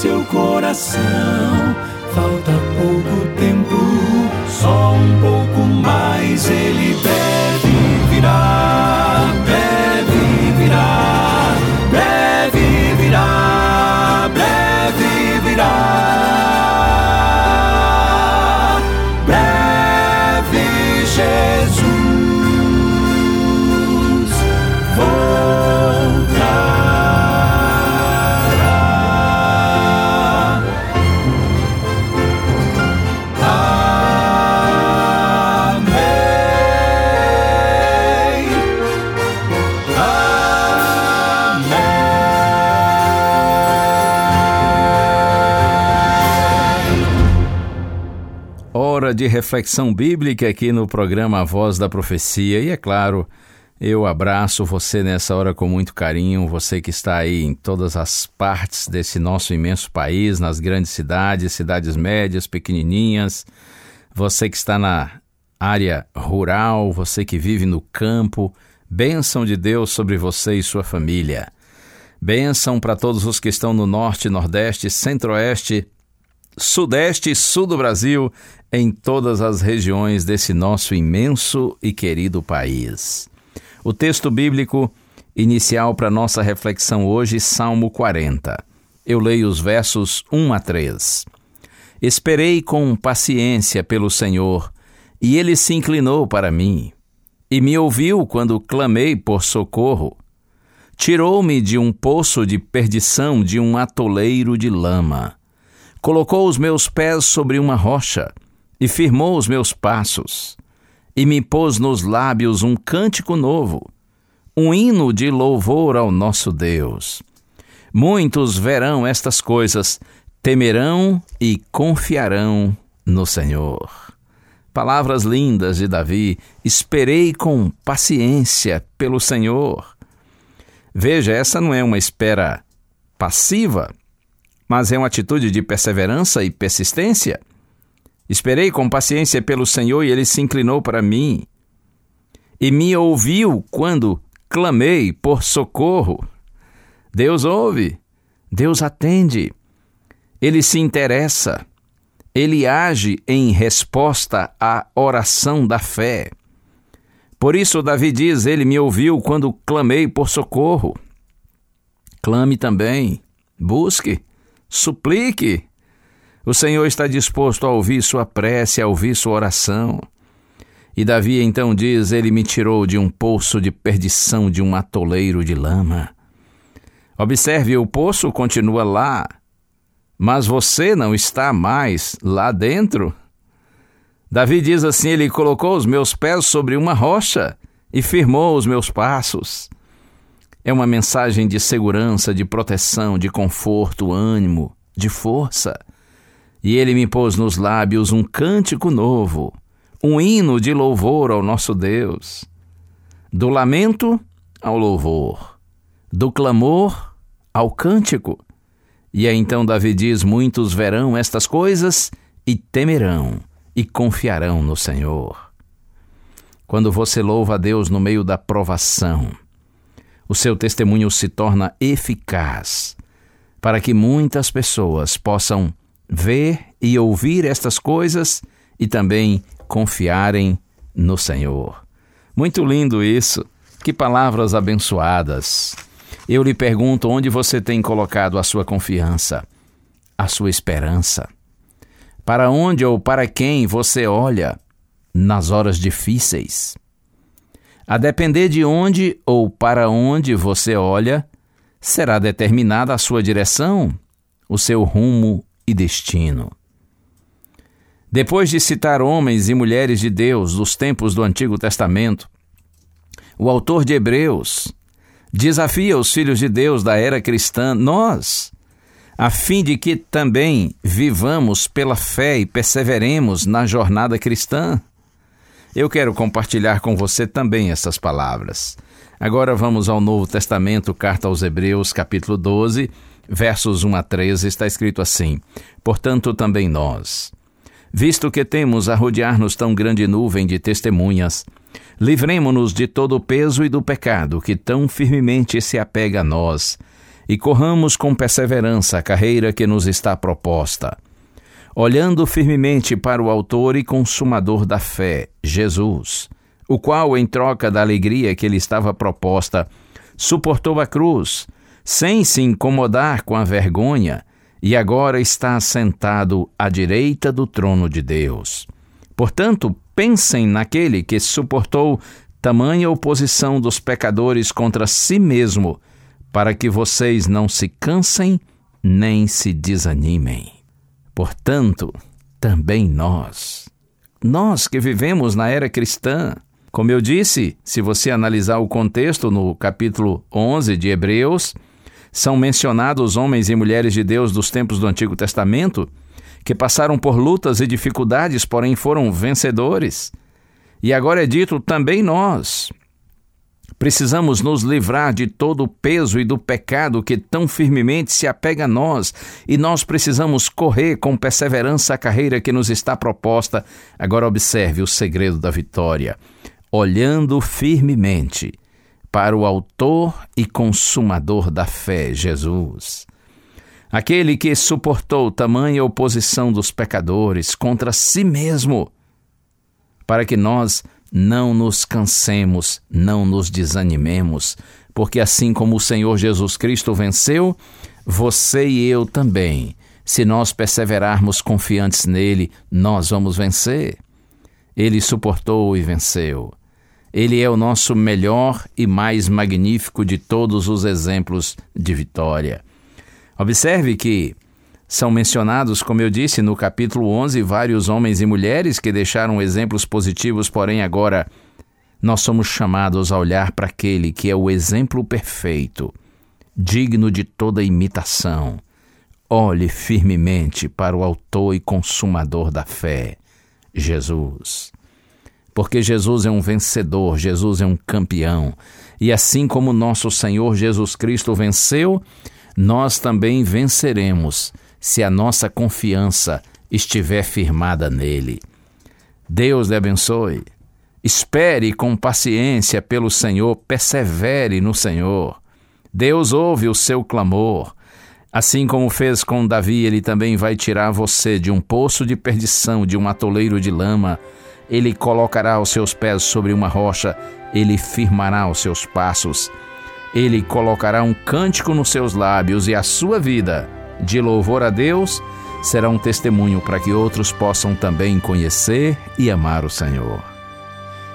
seu coração, falta pouco tempo, só um pouco de reflexão bíblica aqui no programa A Voz da Profecia. E é claro, eu abraço você nessa hora com muito carinho, você que está aí em todas as partes desse nosso imenso país, nas grandes cidades, cidades médias, pequenininhas, você que está na área rural, você que vive no campo, bênção de Deus sobre você e sua família. Bênção para todos os que estão no norte, nordeste, centro-oeste, sudeste e sul do Brasil, em todas as regiões desse nosso imenso e querido país. O texto bíblico inicial para nossa reflexão hoje, Salmo 40. Eu leio os versos 1 a 3. Esperei com paciência pelo Senhor, e ele se inclinou para mim, e me ouviu quando clamei por socorro. Tirou-me de um poço de perdição, de um atoleiro de lama. Colocou os meus pés sobre uma rocha e firmou os meus passos. E me pôs nos lábios um cântico novo, um hino de louvor ao nosso Deus. Muitos verão estas coisas, temerão e confiarão no Senhor. Palavras lindas de Davi, esperei com paciência pelo Senhor. Veja, essa não é uma espera passiva, mas é uma atitude de perseverança e persistência. Esperei com paciência pelo Senhor e ele se inclinou para mim e me ouviu quando clamei por socorro. Deus ouve, Deus atende, ele se interessa, ele age em resposta à oração da fé. Por isso, Davi diz: Ele me ouviu quando clamei por socorro. Clame também, busque, suplique. O Senhor está disposto a ouvir sua prece, a ouvir sua oração. E Davi então diz: Ele me tirou de um poço de perdição, de um atoleiro de lama. Observe, o poço continua lá, mas você não está mais lá dentro. Davi diz assim: Ele colocou os meus pés sobre uma rocha e firmou os meus passos. É uma mensagem de segurança, de proteção, de conforto, ânimo, de força. E ele me pôs nos lábios um cântico novo, um hino de louvor ao nosso Deus. Do lamento ao louvor, do clamor ao cântico. E aí então Davi diz: Muitos verão estas coisas e temerão e confiarão no Senhor. Quando você louva a Deus no meio da provação, o seu testemunho se torna eficaz para que muitas pessoas possam ver e ouvir estas coisas e também confiarem no Senhor. Muito lindo isso. Que palavras abençoadas. Eu lhe pergunto onde você tem colocado a sua confiança, a sua esperança. Para onde ou para quem você olha nas horas difíceis? A depender de onde ou para onde você olha, será determinada a sua direção, o seu rumo e destino. Depois de citar homens e mulheres de Deus dos tempos do Antigo Testamento, o autor de Hebreus desafia os filhos de Deus da era cristã, nós, a fim de que também vivamos pela fé e perseveremos na jornada cristã. Eu quero compartilhar com você também essas palavras. Agora vamos ao Novo Testamento, carta aos Hebreus, capítulo 12, versos 1 a 13, está escrito assim: Portanto, também nós, visto que temos a rodear-nos tão grande nuvem de testemunhas, livremo-nos de todo o peso e do pecado que tão firmemente se apega a nós, e corramos com perseverança a carreira que nos está proposta olhando firmemente para o Autor e Consumador da fé, Jesus, o qual, em troca da alegria que lhe estava proposta, suportou a cruz, sem se incomodar com a vergonha, e agora está sentado à direita do trono de Deus. Portanto, pensem naquele que suportou tamanha oposição dos pecadores contra si mesmo, para que vocês não se cansem nem se desanimem. Portanto, também nós, nós que vivemos na era cristã, como eu disse, se você analisar o contexto no capítulo 11 de Hebreus, são mencionados homens e mulheres de Deus dos tempos do Antigo Testamento que passaram por lutas e dificuldades, porém foram vencedores. E agora é dito também nós, Precisamos nos livrar de todo o peso e do pecado que tão firmemente se apega a nós, e nós precisamos correr com perseverança a carreira que nos está proposta. Agora observe o segredo da vitória. Olhando firmemente para o Autor e Consumador da fé, Jesus. Aquele que suportou tamanha oposição dos pecadores contra si mesmo, para que nós não nos cansemos, não nos desanimemos, porque assim como o Senhor Jesus Cristo venceu, você e eu também, se nós perseverarmos confiantes nele, nós vamos vencer. Ele suportou e venceu. Ele é o nosso melhor e mais magnífico de todos os exemplos de vitória. Observe que são mencionados, como eu disse, no capítulo 11, vários homens e mulheres que deixaram exemplos positivos, porém agora nós somos chamados a olhar para aquele que é o exemplo perfeito, digno de toda imitação. Olhe firmemente para o Autor e Consumador da fé, Jesus. Porque Jesus é um vencedor, Jesus é um campeão. E assim como nosso Senhor Jesus Cristo venceu, nós também venceremos se a nossa confiança estiver firmada nele. Deus lhe abençoe. Espere com paciência pelo Senhor, persevere no Senhor. Deus ouve o seu clamor. Assim como fez com Davi, ele também vai tirar você de um poço de perdição, de um atoleiro de lama. Ele colocará os seus pés sobre uma rocha, ele firmará os seus passos. Ele colocará um cântico nos seus lábios e a sua vida de louvor a Deus será um testemunho para que outros possam também conhecer e amar o Senhor.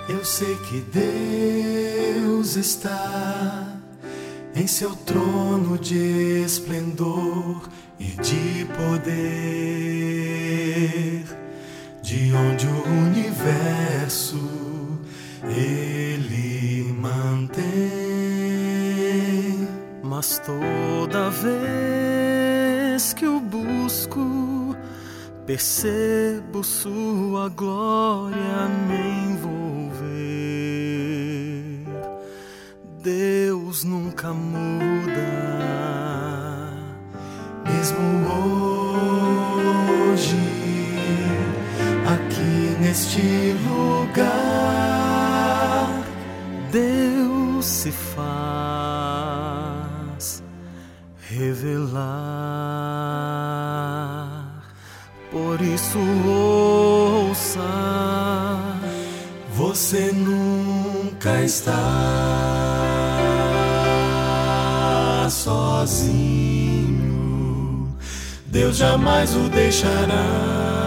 Eu sei que Deus está em seu trono de esplendor e de poder, de onde o universo ele mantém. Mas toda vez que o busco, percebo Sua glória me envolver. Deus nunca muda, mesmo hoje, neste lugar, Deus se faz revelar. Por isso ouça, você nunca está sozinho. Deus jamais o deixará.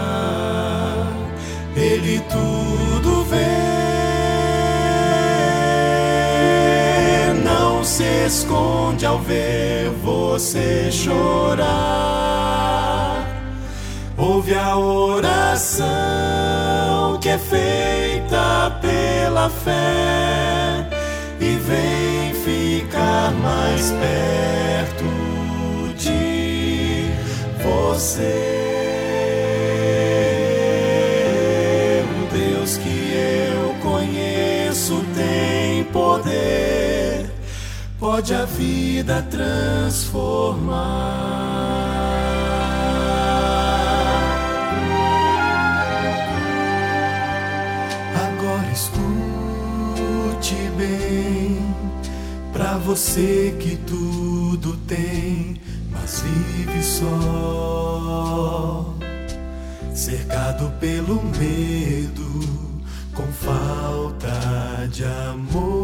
Ele tudo vê. se esconde ao ver você chorar. Ouve a oração que é feita pela fé e vem ficar mais perto de você. Pode a vida transformar. você que tudo tem, mas vive só, cercado pelo medo, com falta de amor.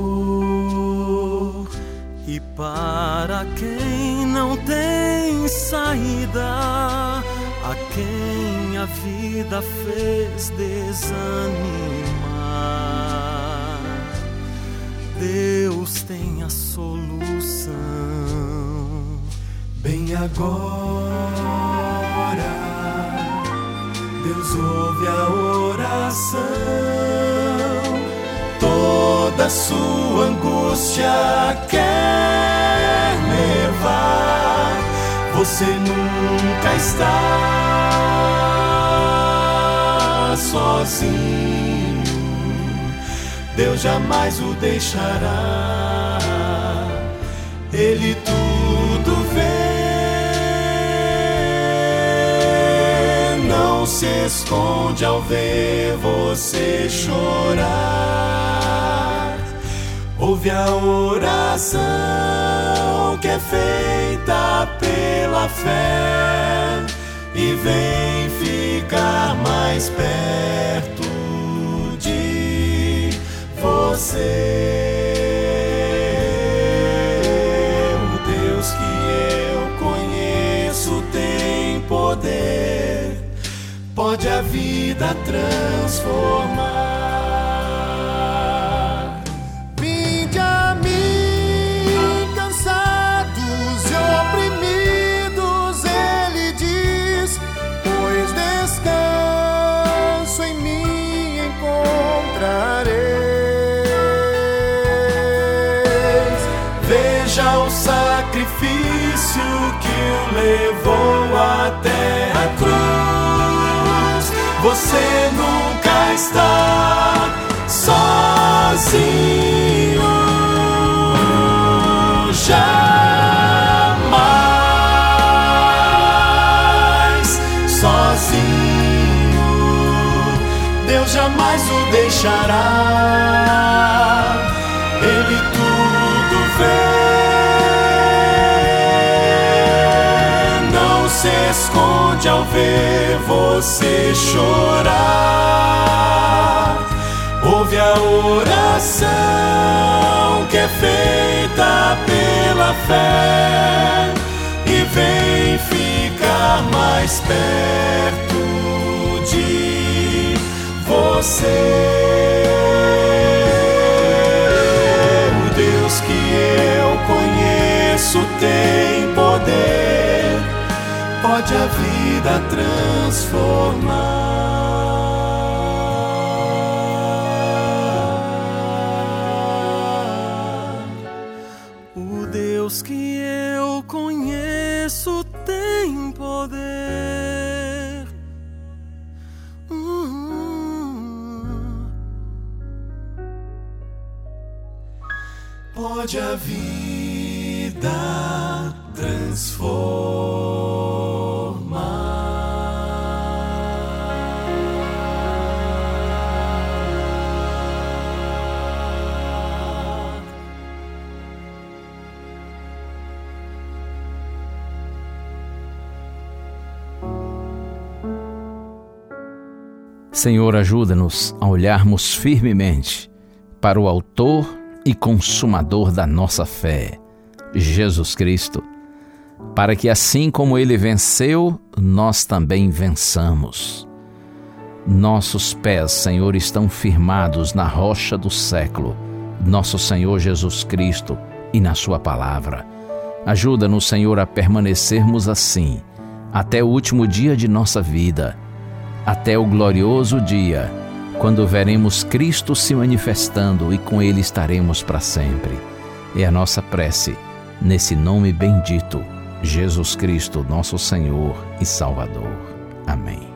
E para quem não tem saída, a quem a vida fez desanimar Deus tem a solução. Bem agora, Deus ouve a oração. Toda sua angústia quer levar. Você nunca está sozinho Deus jamais o deixará. Ele tudo vê, não se esconde ao ver você chorar. Ouve a oração que é feita pela fé e vem ficar mais perto você. O Deus que eu conheço tem poder, pode a vida transformar. Está sozinho. Jamais sozinho. Deus jamais o deixará. Ele tudo vê. esconde ao ver você chorar. Ouve a oração que é feita pela fé e vem ficar mais perto de você. O Deus que eu conheço tem pode a vida transformar. O Deus que eu conheço tem poder. Hum. Pode a vida transformar. Senhor, ajuda-nos a olharmos firmemente para o Autor e Consumador da nossa fé, Jesus Cristo, para que assim como ele venceu, nós também vençamos. Nossos pés, Senhor, estão firmados na rocha do século, nosso Senhor Jesus Cristo e na Sua palavra. Ajuda-nos, Senhor, a permanecermos assim até o último dia de nossa vida até o glorioso dia, quando veremos Cristo se manifestando e com Ele estaremos para sempre. É a nossa prece, nesse nome bendito, Jesus Cristo, nosso Senhor e Salvador. Amém.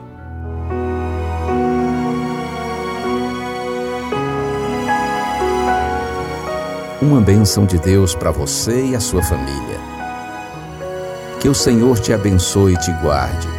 Uma bênção de Deus para você e a sua família. Que o Senhor te abençoe e te guarde.